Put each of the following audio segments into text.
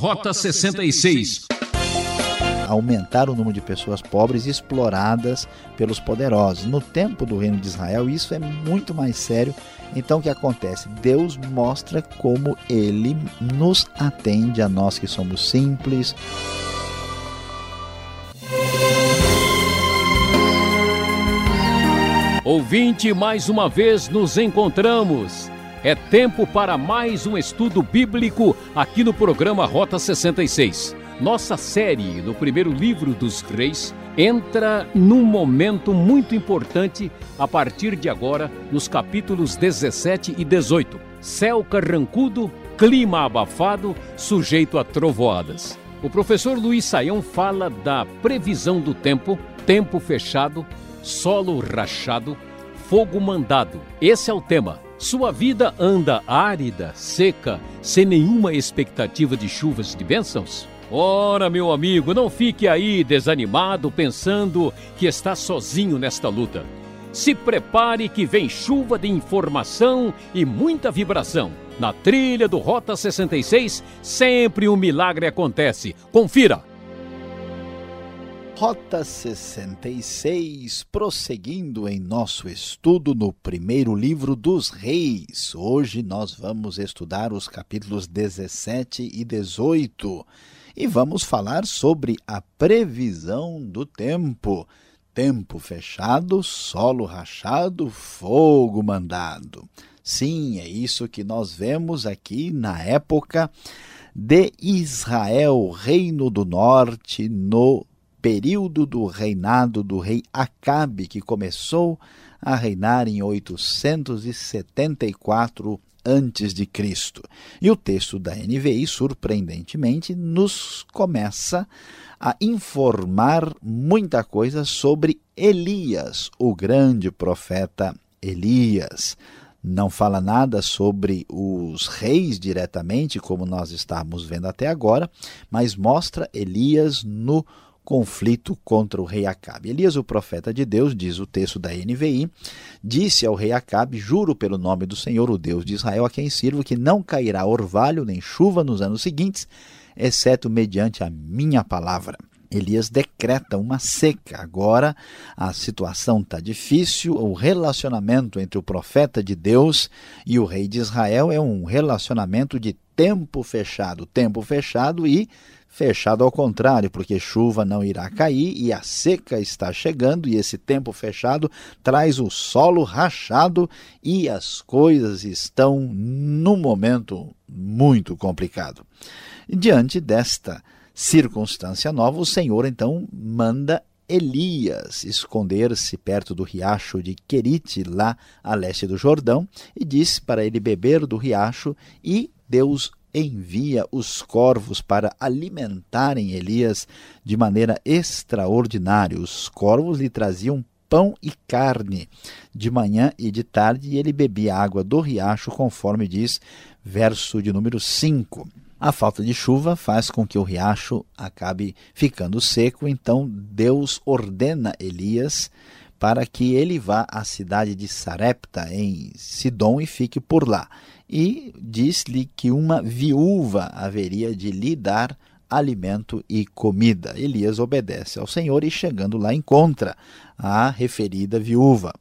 Rota 66 aumentar o número de pessoas pobres exploradas pelos poderosos. No tempo do reino de Israel, isso é muito mais sério. Então, o que acontece? Deus mostra como ele nos atende a nós que somos simples. Ouvinte, mais uma vez nos encontramos. É tempo para mais um estudo bíblico aqui no programa Rota 66. Nossa série no primeiro livro dos Reis entra num momento muito importante a partir de agora, nos capítulos 17 e 18. Céu carrancudo, clima abafado, sujeito a trovoadas. O professor Luiz Saião fala da previsão do tempo, tempo fechado, solo rachado, fogo mandado. Esse é o tema. Sua vida anda árida, seca, sem nenhuma expectativa de chuvas de bênçãos? Ora, meu amigo, não fique aí desanimado pensando que está sozinho nesta luta. Se prepare que vem chuva de informação e muita vibração. Na trilha do Rota 66, sempre um milagre acontece. Confira! Rota 66, prosseguindo em nosso estudo no primeiro livro dos Reis. Hoje nós vamos estudar os capítulos 17 e 18 e vamos falar sobre a previsão do tempo. Tempo fechado, solo rachado, fogo mandado. Sim, é isso que nós vemos aqui na época de Israel, Reino do Norte, no período do reinado do rei Acabe, que começou a reinar em 874 antes de Cristo. E o texto da NVI, surpreendentemente, nos começa a informar muita coisa sobre Elias, o grande profeta Elias. Não fala nada sobre os reis diretamente, como nós estamos vendo até agora, mas mostra Elias no conflito contra o rei Acabe. Elias, o profeta de Deus, diz o texto da NVI, disse ao rei Acabe: Juro pelo nome do Senhor, o Deus de Israel, a quem sirvo, que não cairá orvalho nem chuva nos anos seguintes, exceto mediante a minha palavra. Elias decreta uma seca. Agora a situação está difícil. O relacionamento entre o profeta de Deus e o rei de Israel é um relacionamento de tempo fechado tempo fechado e fechado ao contrário, porque chuva não irá cair e a seca está chegando, e esse tempo fechado traz o solo rachado e as coisas estão num momento muito complicado. Diante desta circunstância nova, o Senhor então manda Elias esconder-se perto do riacho de Querite, lá a leste do Jordão, e disse para ele beber do riacho, e Deus envia os corvos para alimentarem Elias de maneira extraordinária. Os corvos lhe traziam pão e carne de manhã e de tarde, e ele bebia água do riacho, conforme diz verso de número 5. A falta de chuva faz com que o riacho acabe ficando seco, então Deus ordena Elias para que ele vá à cidade de Sarepta, em Sidom, e fique por lá e diz-lhe que uma viúva haveria de lhe dar alimento e comida. Elias obedece ao Senhor e, chegando lá, encontra a referida viúva.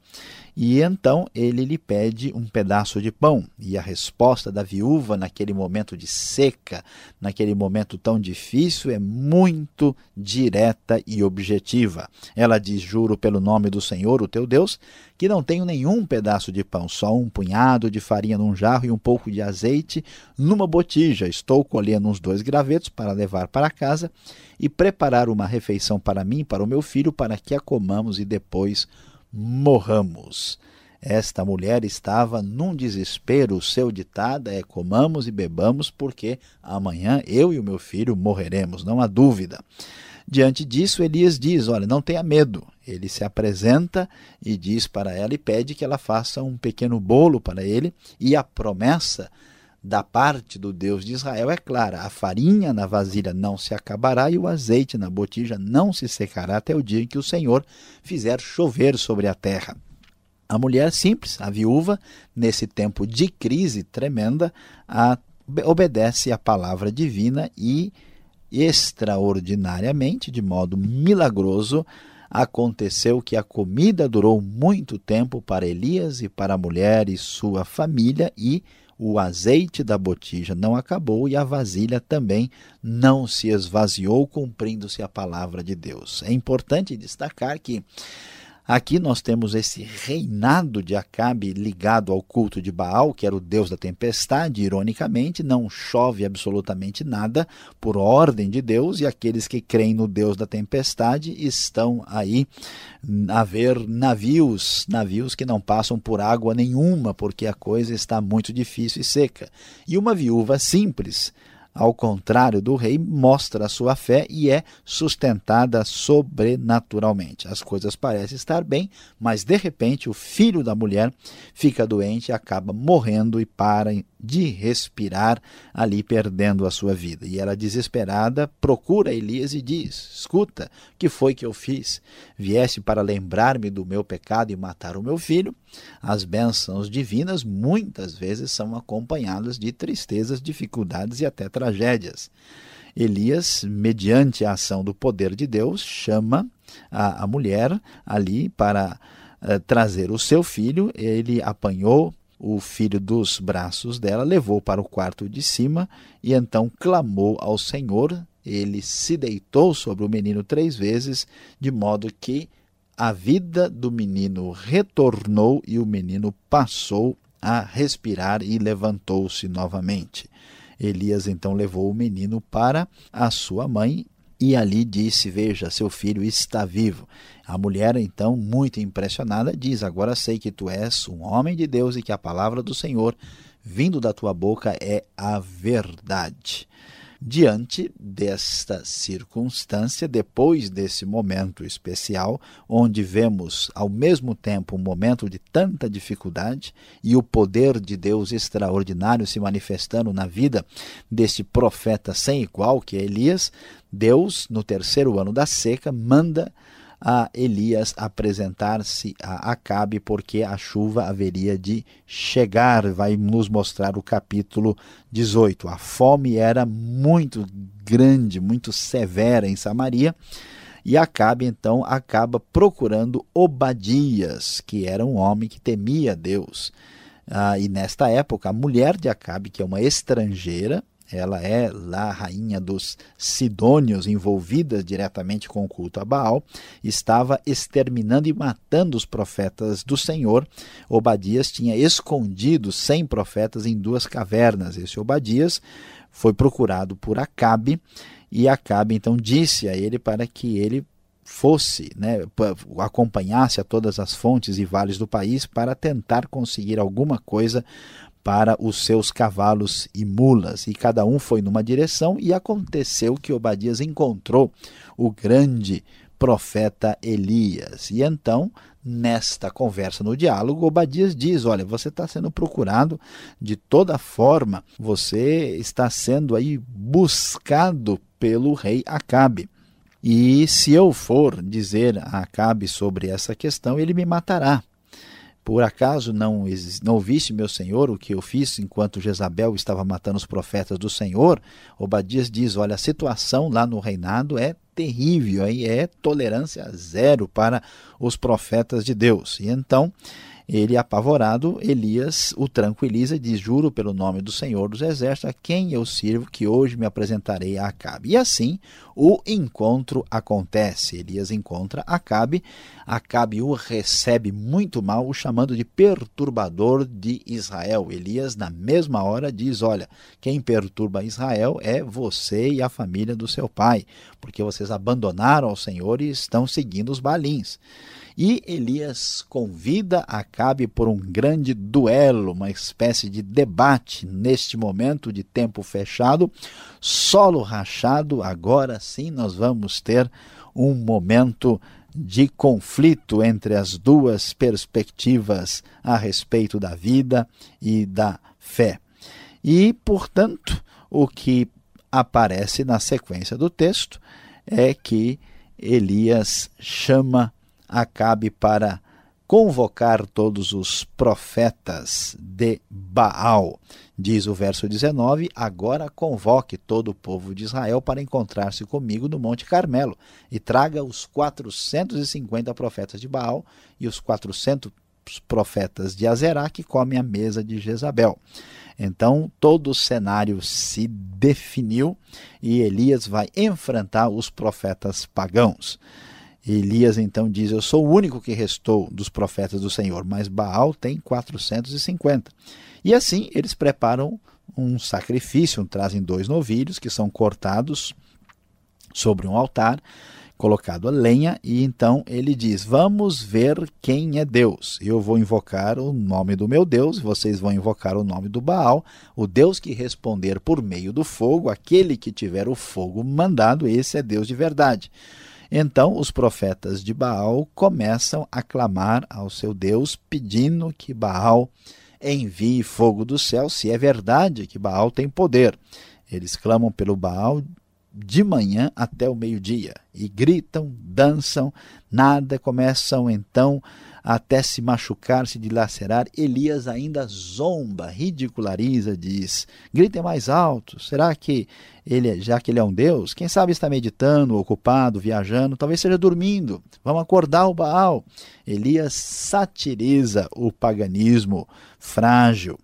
E então ele lhe pede um pedaço de pão. E a resposta da viúva, naquele momento de seca, naquele momento tão difícil, é muito direta e objetiva. Ela diz: Juro pelo nome do Senhor, o teu Deus, que não tenho nenhum pedaço de pão, só um punhado de farinha num jarro e um pouco de azeite numa botija. Estou colhendo uns dois gravetos para levar para casa e preparar uma refeição para mim para o meu filho, para que a comamos e depois morramos. Esta mulher estava num desespero. O seu ditado é: comamos e bebamos, porque amanhã eu e o meu filho morreremos, não há dúvida. Diante disso, Elias diz: Olha, não tenha medo. Ele se apresenta e diz para ela e pede que ela faça um pequeno bolo para ele. E a promessa da parte do Deus de Israel é clara: a farinha na vasilha não se acabará e o azeite na botija não se secará até o dia em que o Senhor fizer chover sobre a terra. A mulher simples, a viúva, nesse tempo de crise tremenda, a obedece à palavra divina e extraordinariamente, de modo milagroso, aconteceu que a comida durou muito tempo para Elias e para a mulher e sua família e o azeite da botija não acabou e a vasilha também não se esvaziou, cumprindo-se a palavra de Deus. É importante destacar que Aqui nós temos esse reinado de Acabe ligado ao culto de Baal, que era o deus da tempestade. Ironicamente, não chove absolutamente nada por ordem de Deus, e aqueles que creem no deus da tempestade estão aí a ver navios, navios que não passam por água nenhuma, porque a coisa está muito difícil e seca. E uma viúva simples ao contrário do rei, mostra a sua fé e é sustentada sobrenaturalmente. As coisas parecem estar bem, mas de repente o filho da mulher fica doente e acaba morrendo e para de respirar ali, perdendo a sua vida. E ela, desesperada, procura Elias e diz: Escuta, que foi que eu fiz? Viesse para lembrar-me do meu pecado e matar o meu filho? As bênçãos divinas muitas vezes são acompanhadas de tristezas, dificuldades e até tragédias. Elias, mediante a ação do poder de Deus, chama a, a mulher ali para uh, trazer o seu filho. Ele apanhou o filho dos braços dela, levou para o quarto de cima e então clamou ao Senhor. Ele se deitou sobre o menino três vezes, de modo que a vida do menino retornou e o menino passou a respirar e levantou-se novamente. Elias então levou o menino para a sua mãe e ali disse: Veja, seu filho está vivo. A mulher, então, muito impressionada, diz: Agora sei que tu és um homem de Deus e que a palavra do Senhor, vindo da tua boca, é a verdade. Diante desta circunstância, depois desse momento especial, onde vemos ao mesmo tempo um momento de tanta dificuldade e o poder de Deus extraordinário se manifestando na vida deste profeta sem igual, que é Elias, Deus, no terceiro ano da seca, manda a Elias apresentar-se a Acabe, porque a chuva haveria de chegar. Vai nos mostrar o capítulo 18. A fome era muito grande, muito severa em Samaria. E Acabe então acaba procurando Obadias, que era um homem que temia Deus. Ah, e nesta época, a mulher de Acabe, que é uma estrangeira, ela é lá a rainha dos Sidônios, envolvida diretamente com o culto a Baal, estava exterminando e matando os profetas do Senhor. Obadias tinha escondido 100 profetas em duas cavernas. Esse Obadias foi procurado por Acabe e Acabe então disse a ele para que ele fosse, né, acompanhasse a todas as fontes e vales do país para tentar conseguir alguma coisa para os seus cavalos e mulas, e cada um foi numa direção, e aconteceu que Obadias encontrou o grande profeta Elias. E então, nesta conversa, no diálogo, Obadias diz: Olha, você está sendo procurado de toda forma, você está sendo aí buscado pelo rei Acabe. E se eu for dizer a Acabe sobre essa questão, ele me matará. Por acaso não, não ouviste, meu senhor, o que eu fiz enquanto Jezabel estava matando os profetas do Senhor? Obadias diz: olha, a situação lá no reinado é terrível, aí é tolerância zero para os profetas de Deus. E então ele, apavorado, Elias o tranquiliza e diz: Juro pelo nome do Senhor dos Exércitos, a quem eu sirvo, que hoje me apresentarei a Acabe. E assim o encontro acontece. Elias encontra Acabe, Acabe o recebe muito mal, o chamando de perturbador de Israel. Elias, na mesma hora, diz: Olha, quem perturba Israel é você e a família do seu pai, porque vocês abandonaram ao Senhor e estão seguindo os balins. E Elias convida Acabe por um grande duelo, uma espécie de debate neste momento de tempo fechado, solo rachado. Agora sim nós vamos ter um momento de conflito entre as duas perspectivas a respeito da vida e da fé. E, portanto, o que aparece na sequência do texto é que Elias chama Acabe para convocar todos os profetas de Baal. Diz o verso 19: Agora convoque todo o povo de Israel para encontrar-se comigo no Monte Carmelo, e traga os 450 profetas de Baal e os 400 profetas de Azerá que comem a mesa de Jezabel. Então, todo o cenário se definiu e Elias vai enfrentar os profetas pagãos. Elias então diz: Eu sou o único que restou dos profetas do Senhor, mas Baal tem 450. E assim eles preparam um sacrifício, trazem dois novilhos que são cortados sobre um altar colocado a lenha, e então ele diz: Vamos ver quem é Deus. Eu vou invocar o nome do meu Deus, vocês vão invocar o nome do Baal, o Deus que responder por meio do fogo, aquele que tiver o fogo mandado, esse é Deus de verdade. Então os profetas de Baal começam a clamar ao seu Deus, pedindo que Baal envie fogo do céu, se é verdade que Baal tem poder. Eles clamam pelo Baal de manhã até o meio-dia e gritam, dançam, nada, começam então até se machucar, se dilacerar. Elias ainda zomba, ridiculariza, diz: gritem mais alto. Será que ele, já que ele é um Deus, quem sabe está meditando, ocupado, viajando, talvez seja dormindo. Vamos acordar o Baal. Elias satiriza o paganismo frágil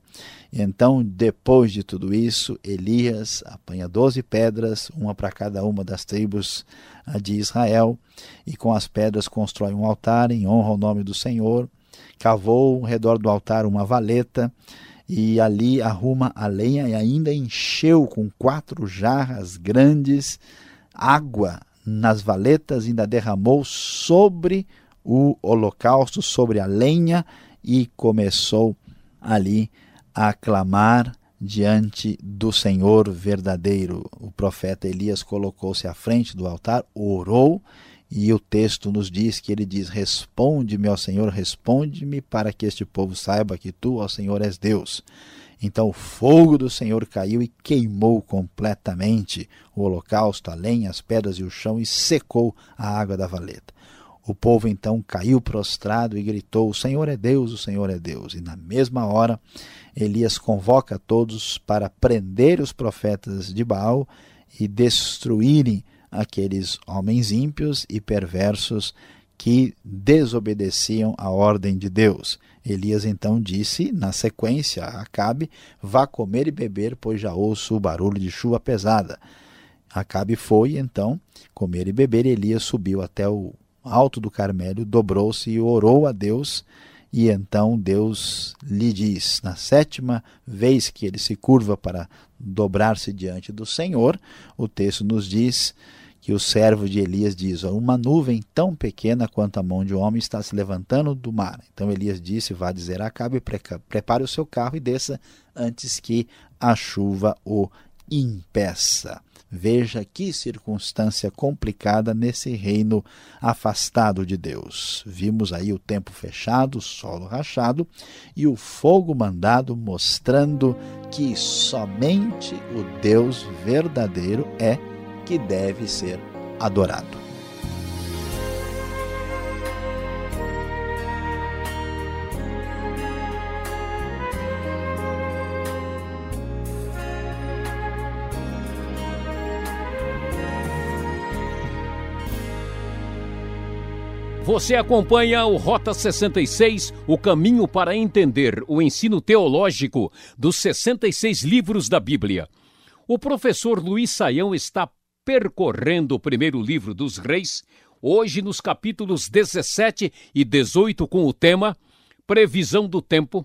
então, depois de tudo isso, Elias apanha doze pedras, uma para cada uma das tribos de Israel, e com as pedras constrói um altar em honra ao nome do Senhor. Cavou ao redor do altar uma valeta, e ali arruma a lenha e ainda encheu com quatro jarras grandes água nas valetas, ainda derramou sobre o holocausto, sobre a lenha, e começou ali a clamar diante do Senhor verdadeiro. O profeta Elias colocou-se à frente do altar, orou, e o texto nos diz que ele diz: Responde-me, ó Senhor, responde-me, para que este povo saiba que tu, ó Senhor, és Deus. Então o fogo do Senhor caiu e queimou completamente o holocausto, a lenha, as pedras e o chão e secou a água da valeta. O povo então caiu prostrado e gritou: O Senhor é Deus, o Senhor é Deus. E na mesma hora, Elias convoca todos para prender os profetas de Baal e destruírem aqueles homens ímpios e perversos que desobedeciam a ordem de Deus. Elias então disse, na sequência, a Acabe: Vá comer e beber, pois já ouço o barulho de chuva pesada. Acabe foi, então, comer e beber, e Elias subiu até o alto do Carmelo, dobrou-se e orou a Deus. E então Deus lhe diz, na sétima vez que ele se curva para dobrar-se diante do Senhor, o texto nos diz que o servo de Elias diz: Uma nuvem tão pequena quanto a mão de um homem está se levantando do mar. Então Elias disse: Vá dizer a Acabe, prepare o seu carro e desça antes que a chuva o impeça. Veja que circunstância complicada nesse reino afastado de Deus. Vimos aí o tempo fechado, o solo rachado e o fogo mandado, mostrando que somente o Deus verdadeiro é que deve ser adorado. Você acompanha o Rota 66, o caminho para entender o ensino teológico dos 66 livros da Bíblia. O professor Luiz Saião está percorrendo o primeiro livro dos Reis, hoje nos capítulos 17 e 18, com o tema Previsão do Tempo,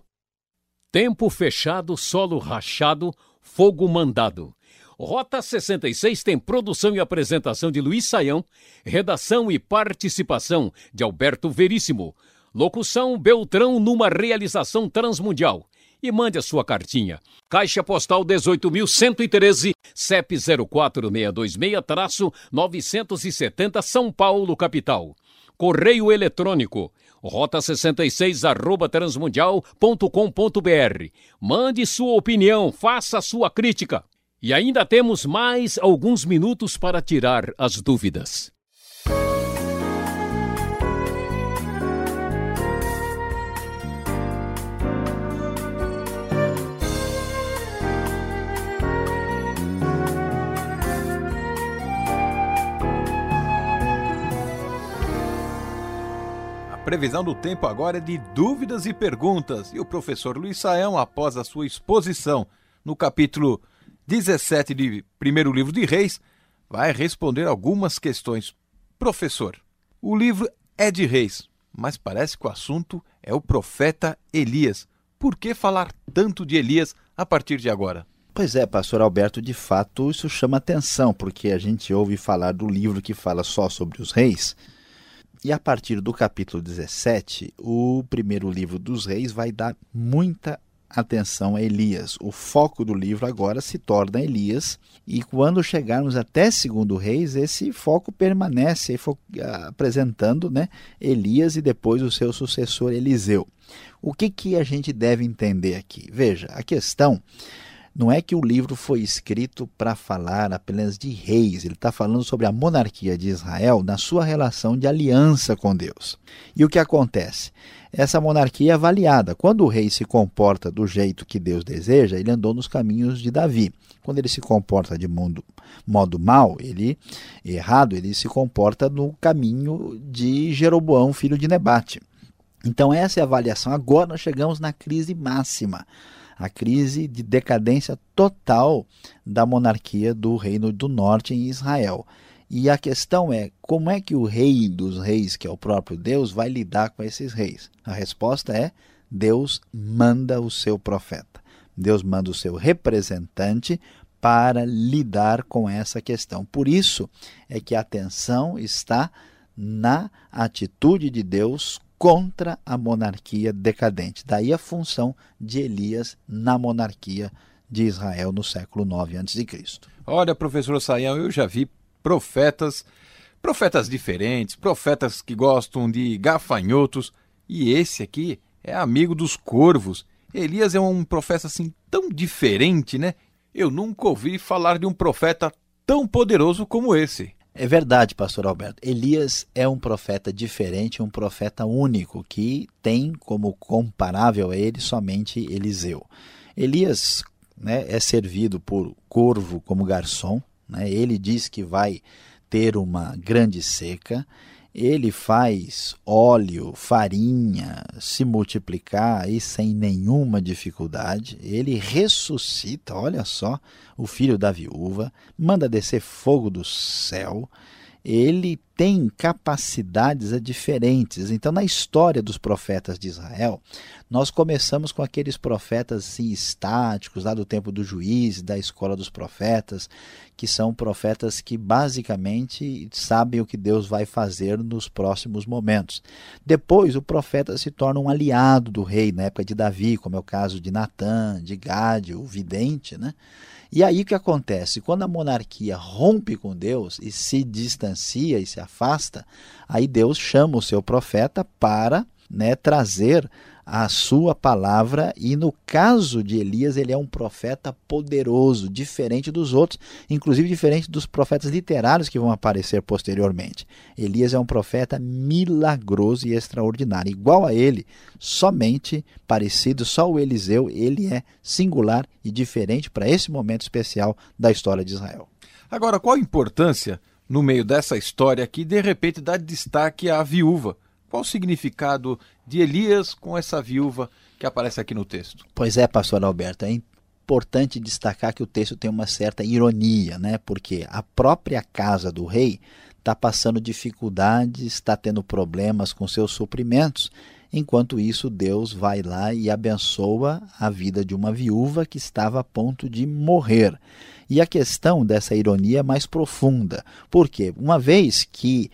Tempo Fechado, Solo Rachado, Fogo Mandado. Rota 66 tem produção e apresentação de Luiz Saião, redação e participação de Alberto Veríssimo, locução Beltrão numa realização transmundial. E mande a sua cartinha. Caixa Postal 18.113, CEP 04626-970 São Paulo, capital. Correio eletrônico rota66 arroba transmundial.com.br. Mande sua opinião, faça sua crítica. E ainda temos mais alguns minutos para tirar as dúvidas. previsão do tempo agora é de dúvidas e perguntas. E o professor Luiz Saião, após a sua exposição no capítulo 17 de primeiro livro de Reis, vai responder algumas questões. Professor, o livro é de Reis, mas parece que o assunto é o profeta Elias. Por que falar tanto de Elias a partir de agora? Pois é, pastor Alberto, de fato isso chama atenção, porque a gente ouve falar do livro que fala só sobre os reis, e a partir do capítulo 17, o primeiro livro dos reis vai dar muita atenção a Elias. O foco do livro agora se torna Elias, e quando chegarmos até segundo reis, esse foco permanece apresentando né, Elias e depois o seu sucessor Eliseu. O que, que a gente deve entender aqui? Veja, a questão não é que o livro foi escrito para falar apenas de reis, ele está falando sobre a monarquia de Israel na sua relação de aliança com Deus. E o que acontece? Essa monarquia é avaliada. Quando o rei se comporta do jeito que Deus deseja, ele andou nos caminhos de Davi. Quando ele se comporta de modo, modo mal, ele errado, ele se comporta no caminho de Jeroboão, filho de Nebate. Então essa é a avaliação. Agora nós chegamos na crise máxima a crise de decadência total da monarquia do Reino do Norte em Israel. E a questão é: como é que o rei dos reis, que é o próprio Deus, vai lidar com esses reis? A resposta é: Deus manda o seu profeta. Deus manda o seu representante para lidar com essa questão. Por isso é que a atenção está na atitude de Deus contra a monarquia decadente. Daí a função de Elias na monarquia de Israel no século 9 a.C. Olha, professor Saião, eu já vi profetas, profetas diferentes, profetas que gostam de gafanhotos, e esse aqui é amigo dos corvos. Elias é um profeta assim tão diferente, né? Eu nunca ouvi falar de um profeta tão poderoso como esse. É verdade, pastor Alberto. Elias é um profeta diferente, um profeta único, que tem como comparável a ele somente Eliseu. Elias né, é servido por corvo como garçom. Né? Ele diz que vai ter uma grande seca ele faz óleo, farinha se multiplicar aí sem nenhuma dificuldade. Ele ressuscita, olha só, o filho da viúva, manda descer fogo do céu ele tem capacidades diferentes. Então, na história dos profetas de Israel, nós começamos com aqueles profetas assim, estáticos, lá do tempo do juiz, da escola dos profetas, que são profetas que basicamente sabem o que Deus vai fazer nos próximos momentos. Depois, o profeta se torna um aliado do rei, na época de Davi, como é o caso de Natã, de Gade, o vidente, né? E aí o que acontece? Quando a monarquia rompe com Deus e se distancia e se afasta, aí Deus chama o seu profeta para né, trazer a sua palavra, e no caso de Elias, ele é um profeta poderoso, diferente dos outros, inclusive diferente dos profetas literários que vão aparecer posteriormente. Elias é um profeta milagroso e extraordinário, igual a ele, somente parecido, só o Eliseu, ele é singular e diferente para esse momento especial da história de Israel. Agora, qual a importância no meio dessa história que de repente dá destaque à viúva? Qual o significado de Elias com essa viúva que aparece aqui no texto? Pois é, pastor Alberto, é importante destacar que o texto tem uma certa ironia, né? Porque a própria casa do rei está passando dificuldades, está tendo problemas com seus suprimentos. Enquanto isso, Deus vai lá e abençoa a vida de uma viúva que estava a ponto de morrer. E a questão dessa ironia é mais profunda. Por quê? Uma vez que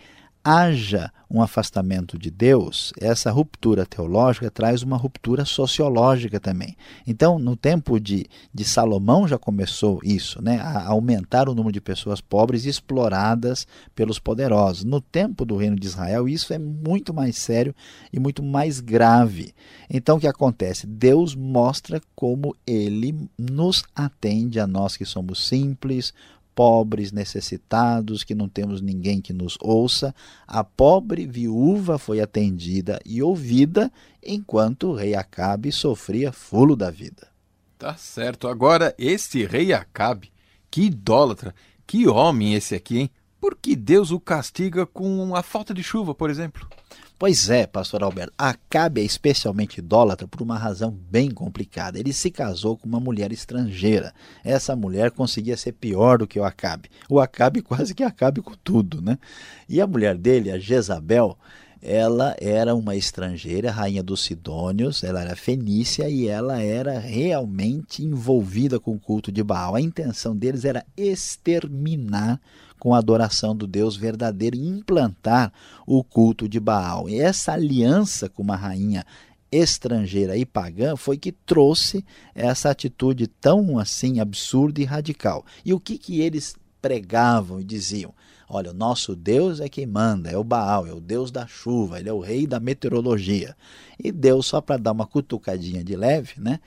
haja um afastamento de Deus, essa ruptura teológica traz uma ruptura sociológica também. Então, no tempo de, de Salomão já começou isso, né, a aumentar o número de pessoas pobres exploradas pelos poderosos. No tempo do reino de Israel, isso é muito mais sério e muito mais grave. Então, o que acontece? Deus mostra como ele nos atende a nós que somos simples, pobres, necessitados, que não temos ninguém que nos ouça, a pobre viúva foi atendida e ouvida, enquanto o rei Acabe sofria fulo da vida. Tá certo. Agora, esse rei Acabe, que idólatra, que homem esse aqui, hein? Por que Deus o castiga com a falta de chuva, por exemplo? Pois é, pastor Alberto, Acabe é especialmente idólatra por uma razão bem complicada. Ele se casou com uma mulher estrangeira. Essa mulher conseguia ser pior do que o Acabe. O Acabe quase que acabe com tudo, né? E a mulher dele, a Jezabel, ela era uma estrangeira, rainha dos Sidônios, ela era fenícia e ela era realmente envolvida com o culto de Baal. A intenção deles era exterminar com a adoração do Deus verdadeiro e implantar o culto de Baal. E essa aliança com uma rainha estrangeira e pagã foi que trouxe essa atitude tão assim absurda e radical. E o que que eles pregavam e diziam? Olha, o nosso Deus é quem manda, é o Baal, é o Deus da chuva, ele é o rei da meteorologia. E Deus, só para dar uma cutucadinha de leve, né,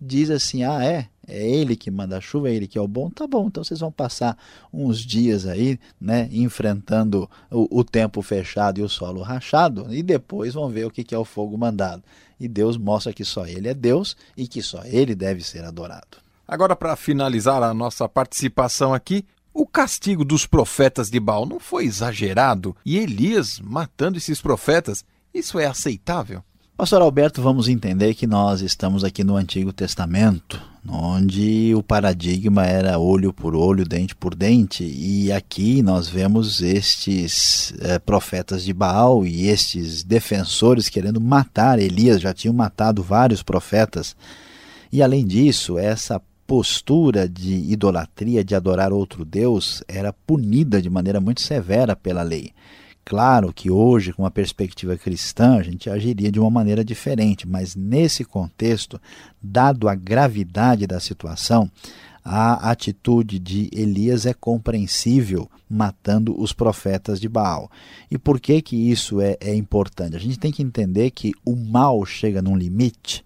diz assim: ah, é, é ele que manda a chuva, é ele que é o bom, tá bom, então vocês vão passar uns dias aí, né, enfrentando o, o tempo fechado e o solo rachado, e depois vão ver o que, que é o fogo mandado. E Deus mostra que só ele é Deus e que só ele deve ser adorado. Agora, para finalizar a nossa participação aqui, o castigo dos profetas de Baal não foi exagerado? E Elias matando esses profetas, isso é aceitável? Pastor Alberto, vamos entender que nós estamos aqui no Antigo Testamento, onde o paradigma era olho por olho, dente por dente, e aqui nós vemos estes é, profetas de Baal e estes defensores querendo matar Elias, já tinham matado vários profetas. E além disso, essa postura de idolatria, de adorar outro Deus, era punida de maneira muito severa pela lei. Claro que hoje, com uma perspectiva cristã, a gente agiria de uma maneira diferente, mas nesse contexto, dado a gravidade da situação, a atitude de Elias é compreensível matando os profetas de Baal. E por que que isso é, é importante? A gente tem que entender que o mal chega num limite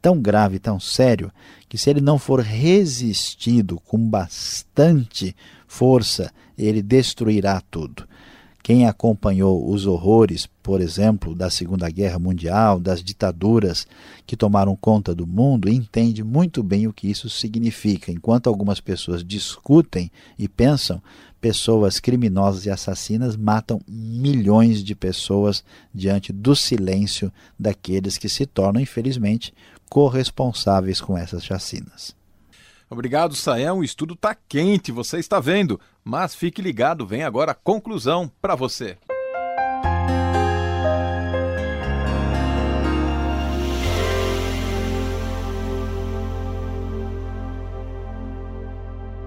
tão grave, tão sério, que se ele não for resistido com bastante força, ele destruirá tudo. Quem acompanhou os horrores, por exemplo, da Segunda Guerra Mundial, das ditaduras que tomaram conta do mundo, entende muito bem o que isso significa. Enquanto algumas pessoas discutem e pensam, pessoas criminosas e assassinas matam milhões de pessoas diante do silêncio daqueles que se tornam, infelizmente, corresponsáveis com essas chacinas. Obrigado, Sael. O estudo está quente, você está vendo. Mas fique ligado, vem agora a conclusão para você.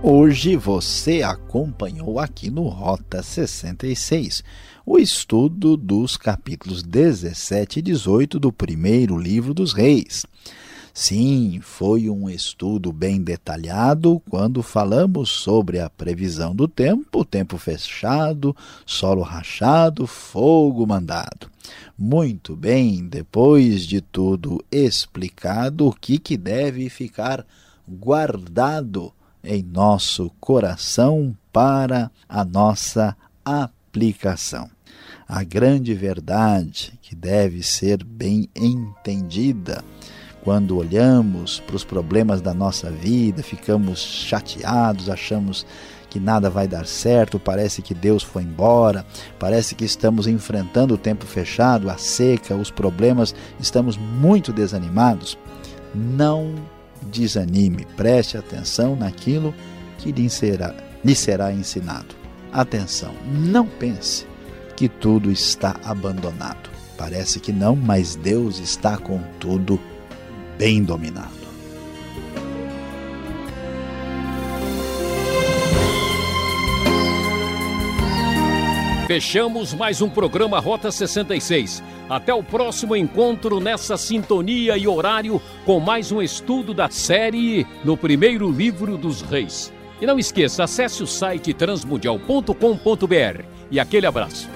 Hoje você acompanhou aqui no Rota 66 o estudo dos capítulos 17 e 18 do primeiro livro dos Reis. Sim, foi um estudo bem detalhado quando falamos sobre a previsão do tempo, tempo fechado, solo rachado, fogo mandado. Muito bem, depois de tudo explicado, o que, que deve ficar guardado em nosso coração para a nossa aplicação a grande verdade que deve ser bem entendida. Quando olhamos para os problemas da nossa vida, ficamos chateados, achamos que nada vai dar certo, parece que Deus foi embora, parece que estamos enfrentando o tempo fechado, a seca, os problemas, estamos muito desanimados. Não desanime, preste atenção naquilo que lhe será, lhe será ensinado. Atenção, não pense que tudo está abandonado. Parece que não, mas Deus está com tudo bem dominado. Fechamos mais um programa Rota 66. Até o próximo encontro nessa sintonia e horário com mais um estudo da série No Primeiro Livro dos Reis. E não esqueça, acesse o site transmundial.com.br. E aquele abraço.